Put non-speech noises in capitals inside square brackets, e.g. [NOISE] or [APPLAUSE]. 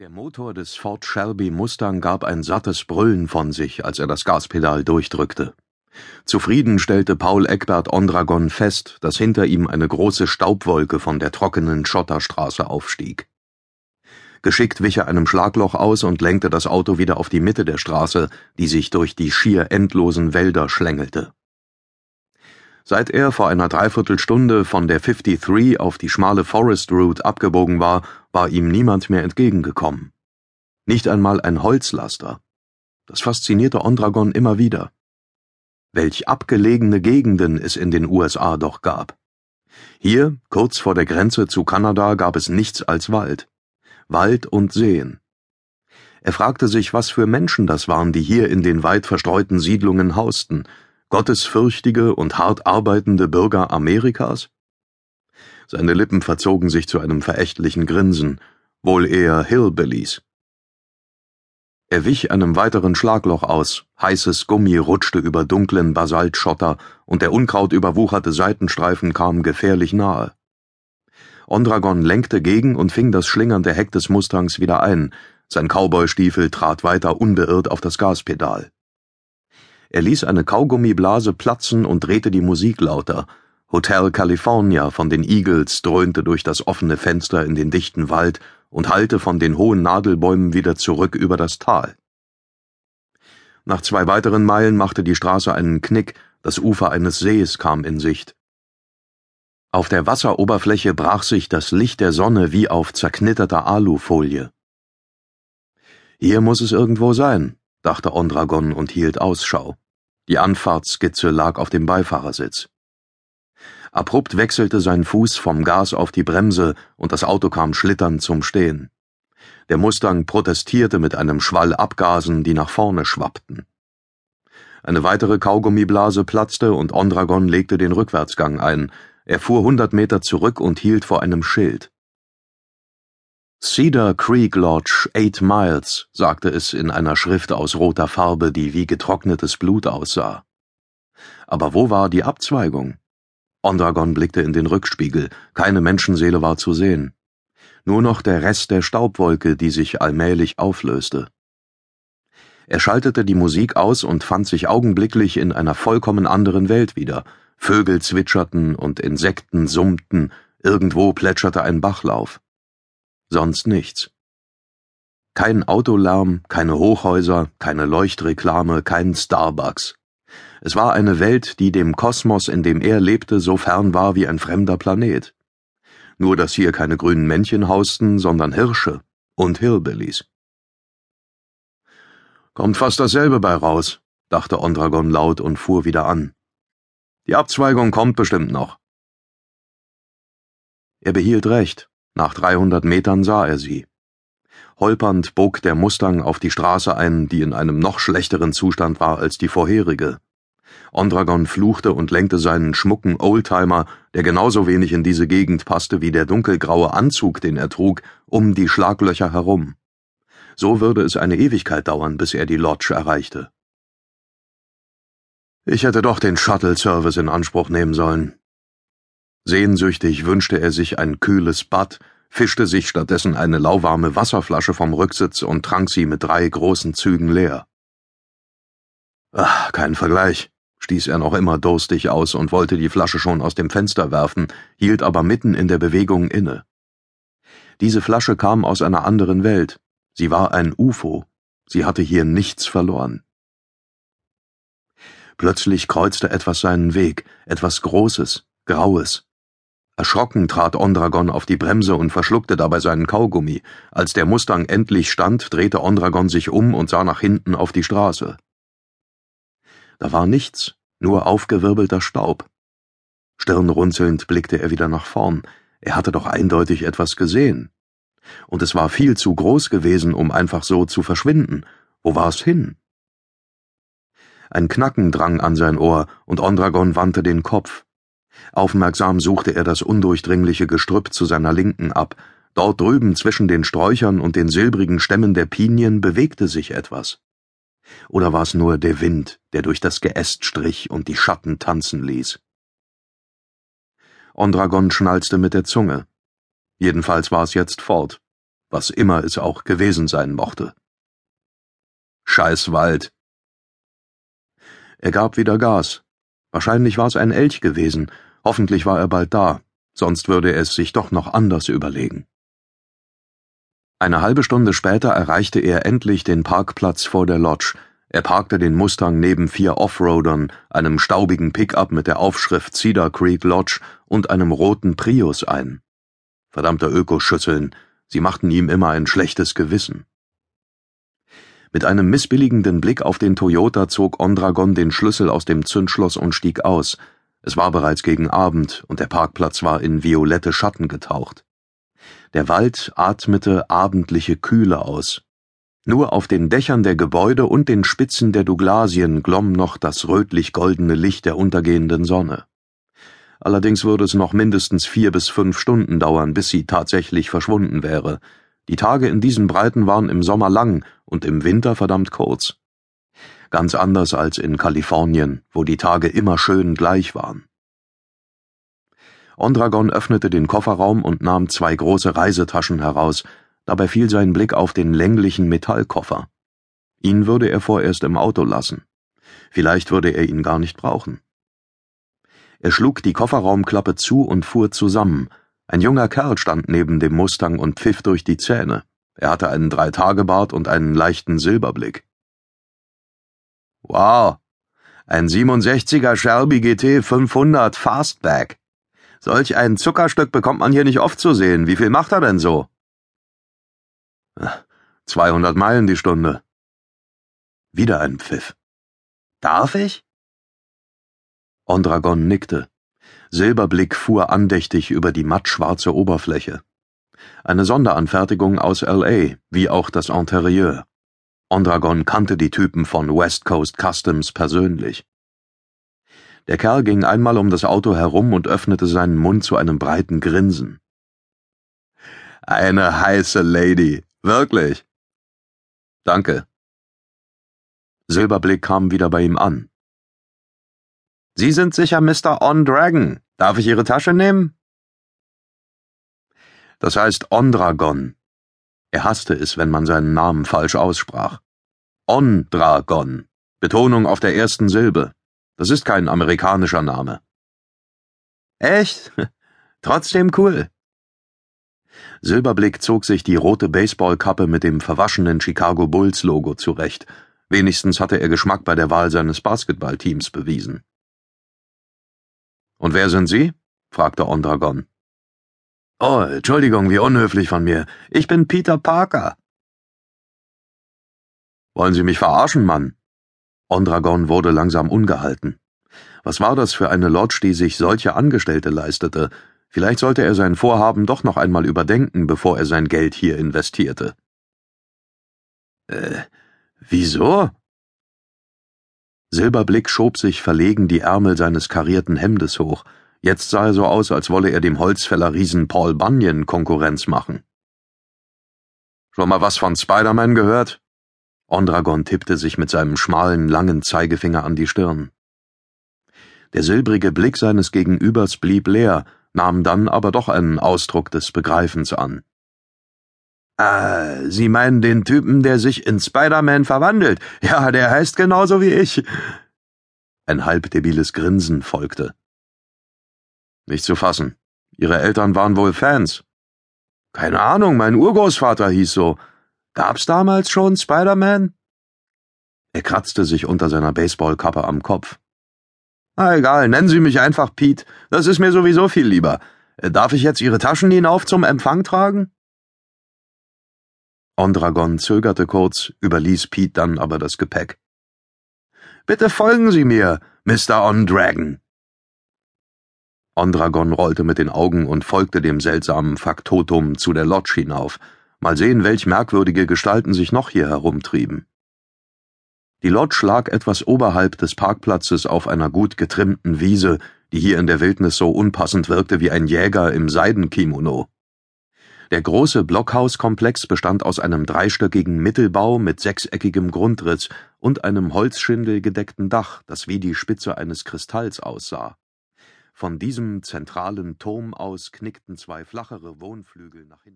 Der Motor des Ford Shelby Mustang gab ein sattes Brüllen von sich, als er das Gaspedal durchdrückte. Zufrieden stellte Paul Eckbert Ondragon fest, dass hinter ihm eine große Staubwolke von der trockenen Schotterstraße aufstieg. Geschickt wich er einem Schlagloch aus und lenkte das Auto wieder auf die Mitte der Straße, die sich durch die schier endlosen Wälder schlängelte. Seit er vor einer Dreiviertelstunde von der 53 auf die schmale Forest Route abgebogen war, war ihm niemand mehr entgegengekommen. Nicht einmal ein Holzlaster. Das faszinierte Ondragon immer wieder. Welch abgelegene Gegenden es in den USA doch gab. Hier, kurz vor der Grenze zu Kanada, gab es nichts als Wald. Wald und Seen. Er fragte sich, was für Menschen das waren, die hier in den weit verstreuten Siedlungen hausten, gottesfürchtige und hart arbeitende Bürger Amerikas? Seine Lippen verzogen sich zu einem verächtlichen Grinsen, wohl eher Hillbillies. Er wich einem weiteren Schlagloch aus, heißes Gummi rutschte über dunklen Basaltschotter und der unkrautüberwucherte Seitenstreifen kam gefährlich nahe. Ondragon lenkte gegen und fing das schlingernde Heck des Mustangs wieder ein, sein Cowboystiefel trat weiter unbeirrt auf das Gaspedal. Er ließ eine Kaugummiblase platzen und drehte die Musik lauter. Hotel California von den Eagles dröhnte durch das offene Fenster in den dichten Wald und hallte von den hohen Nadelbäumen wieder zurück über das Tal. Nach zwei weiteren Meilen machte die Straße einen Knick, das Ufer eines Sees kam in Sicht. Auf der Wasseroberfläche brach sich das Licht der Sonne wie auf zerknitterter Alufolie. Hier muss es irgendwo sein, dachte Ondragon und hielt Ausschau. Die Anfahrtskizze lag auf dem Beifahrersitz. Abrupt wechselte sein Fuß vom Gas auf die Bremse und das Auto kam schlitternd zum Stehen. Der Mustang protestierte mit einem Schwall Abgasen, die nach vorne schwappten. Eine weitere Kaugummiblase platzte und Ondragon legte den Rückwärtsgang ein. Er fuhr hundert Meter zurück und hielt vor einem Schild. Cedar Creek Lodge, eight miles, sagte es in einer Schrift aus roter Farbe, die wie getrocknetes Blut aussah. Aber wo war die Abzweigung? Ondragon blickte in den Rückspiegel, keine Menschenseele war zu sehen. Nur noch der Rest der Staubwolke, die sich allmählich auflöste. Er schaltete die Musik aus und fand sich augenblicklich in einer vollkommen anderen Welt wieder. Vögel zwitscherten und Insekten summten, irgendwo plätscherte ein Bachlauf sonst nichts. Kein Autolärm, keine Hochhäuser, keine Leuchtreklame, kein Starbucks. Es war eine Welt, die dem Kosmos, in dem er lebte, so fern war wie ein fremder Planet. Nur dass hier keine grünen Männchen hausten, sondern Hirsche und Hillbillies. Kommt fast dasselbe bei raus, dachte Ondragon laut und fuhr wieder an. Die Abzweigung kommt bestimmt noch. Er behielt recht. Nach dreihundert Metern sah er sie. Holpernd bog der Mustang auf die Straße ein, die in einem noch schlechteren Zustand war als die vorherige. Ondragon fluchte und lenkte seinen schmucken Oldtimer, der genauso wenig in diese Gegend passte wie der dunkelgraue Anzug, den er trug, um die Schlaglöcher herum. So würde es eine Ewigkeit dauern, bis er die Lodge erreichte. Ich hätte doch den Shuttle-Service in Anspruch nehmen sollen, Sehnsüchtig wünschte er sich ein kühles Bad, fischte sich stattdessen eine lauwarme Wasserflasche vom Rücksitz und trank sie mit drei großen Zügen leer. Ach, kein Vergleich, stieß er noch immer durstig aus und wollte die Flasche schon aus dem Fenster werfen, hielt aber mitten in der Bewegung inne. Diese Flasche kam aus einer anderen Welt. Sie war ein UFO. Sie hatte hier nichts verloren. Plötzlich kreuzte etwas seinen Weg, etwas Großes, Graues. Erschrocken trat Ondragon auf die Bremse und verschluckte dabei seinen Kaugummi. Als der Mustang endlich stand, drehte Ondragon sich um und sah nach hinten auf die Straße. Da war nichts, nur aufgewirbelter Staub. Stirnrunzelnd blickte er wieder nach vorn. Er hatte doch eindeutig etwas gesehen. Und es war viel zu groß gewesen, um einfach so zu verschwinden. Wo war es hin? Ein Knacken drang an sein Ohr, und Ondragon wandte den Kopf. Aufmerksam suchte er das undurchdringliche Gestrüpp zu seiner Linken ab. Dort drüben zwischen den Sträuchern und den silbrigen Stämmen der Pinien bewegte sich etwas. Oder war es nur der Wind, der durch das Geäst strich und die Schatten tanzen ließ? Ondragon schnalzte mit der Zunge. Jedenfalls war es jetzt fort. was immer es auch gewesen sein mochte. Scheiß Wald. Er gab wieder Gas. Wahrscheinlich war es ein Elch gewesen, hoffentlich war er bald da, sonst würde er es sich doch noch anders überlegen. Eine halbe Stunde später erreichte er endlich den Parkplatz vor der Lodge. Er parkte den Mustang neben vier Offroadern, einem staubigen Pickup mit der Aufschrift Cedar Creek Lodge und einem roten Prius ein. Verdammte Ökoschüsseln, sie machten ihm immer ein schlechtes Gewissen. Mit einem missbilligenden Blick auf den Toyota zog Ondragon den Schlüssel aus dem Zündschloss und stieg aus. Es war bereits gegen Abend und der Parkplatz war in violette Schatten getaucht. Der Wald atmete abendliche Kühle aus. Nur auf den Dächern der Gebäude und den Spitzen der Douglasien glomm noch das rötlich-goldene Licht der untergehenden Sonne. Allerdings würde es noch mindestens vier bis fünf Stunden dauern, bis sie tatsächlich verschwunden wäre. Die Tage in diesen Breiten waren im Sommer lang und im Winter verdammt kurz. Ganz anders als in Kalifornien, wo die Tage immer schön gleich waren. Ondragon öffnete den Kofferraum und nahm zwei große Reisetaschen heraus, dabei fiel sein Blick auf den länglichen Metallkoffer. Ihn würde er vorerst im Auto lassen. Vielleicht würde er ihn gar nicht brauchen. Er schlug die Kofferraumklappe zu und fuhr zusammen, ein junger Kerl stand neben dem Mustang und pfiff durch die Zähne. Er hatte einen Dreitagebart und einen leichten Silberblick. Wow, ein 67er Shelby GT 500 Fastback. Solch ein Zuckerstück bekommt man hier nicht oft zu sehen. Wie viel macht er denn so? 200 Meilen die Stunde. Wieder ein Pfiff. Darf ich? Ondragon nickte. Silberblick fuhr andächtig über die mattschwarze Oberfläche. Eine Sonderanfertigung aus L.A., wie auch das Interieur. Ondragon kannte die Typen von West Coast Customs persönlich. Der Kerl ging einmal um das Auto herum und öffnete seinen Mund zu einem breiten Grinsen. Eine heiße Lady, wirklich. Danke. Silberblick kam wieder bei ihm an. Sie sind sicher Mr. On Dragon. Darf ich Ihre Tasche nehmen? Das heißt Ondragon. Er hasste es, wenn man seinen Namen falsch aussprach. Ondragon. Betonung auf der ersten Silbe. Das ist kein amerikanischer Name. Echt? [LAUGHS] Trotzdem cool. Silberblick zog sich die rote Baseballkappe mit dem verwaschenen Chicago Bulls Logo zurecht. Wenigstens hatte er Geschmack bei der Wahl seines Basketballteams bewiesen. Und wer sind Sie? fragte Ondragon. Oh, Entschuldigung, wie unhöflich von mir. Ich bin Peter Parker. Wollen Sie mich verarschen, Mann? Ondragon wurde langsam ungehalten. Was war das für eine Lodge, die sich solche Angestellte leistete? Vielleicht sollte er sein Vorhaben doch noch einmal überdenken, bevor er sein Geld hier investierte. Äh, wieso? Silberblick schob sich verlegen die Ärmel seines karierten Hemdes hoch. Jetzt sah er so aus, als wolle er dem Holzfäller Riesen Paul Bunyan Konkurrenz machen. Schon mal was von Spider-Man gehört? Ondragon tippte sich mit seinem schmalen, langen Zeigefinger an die Stirn. Der silbrige Blick seines Gegenübers blieb leer, nahm dann aber doch einen Ausdruck des Begreifens an. Ah, Sie meinen den Typen, der sich in Spider-Man verwandelt? Ja, der heißt genauso wie ich. Ein halbdebiles Grinsen folgte. Nicht zu fassen. Ihre Eltern waren wohl Fans. Keine Ahnung, mein Urgroßvater hieß so. Gab's damals schon Spider-Man? Er kratzte sich unter seiner Baseballkappe am Kopf. Na egal, nennen Sie mich einfach Pete. Das ist mir sowieso viel lieber. Darf ich jetzt Ihre Taschen hinauf zum Empfang tragen? Ondragon zögerte kurz, überließ Pete dann aber das Gepäck. Bitte folgen Sie mir, Mr. Ondragon. Ondragon rollte mit den Augen und folgte dem seltsamen Faktotum zu der Lodge hinauf. Mal sehen, welch merkwürdige Gestalten sich noch hier herumtrieben. Die Lodge lag etwas oberhalb des Parkplatzes auf einer gut getrimmten Wiese, die hier in der Wildnis so unpassend wirkte wie ein Jäger im Seidenkimono. Der große Blockhauskomplex bestand aus einem dreistöckigen Mittelbau mit sechseckigem Grundriss und einem holzschindelgedeckten Dach, das wie die Spitze eines Kristalls aussah. Von diesem zentralen Turm aus knickten zwei flachere Wohnflügel nach hinten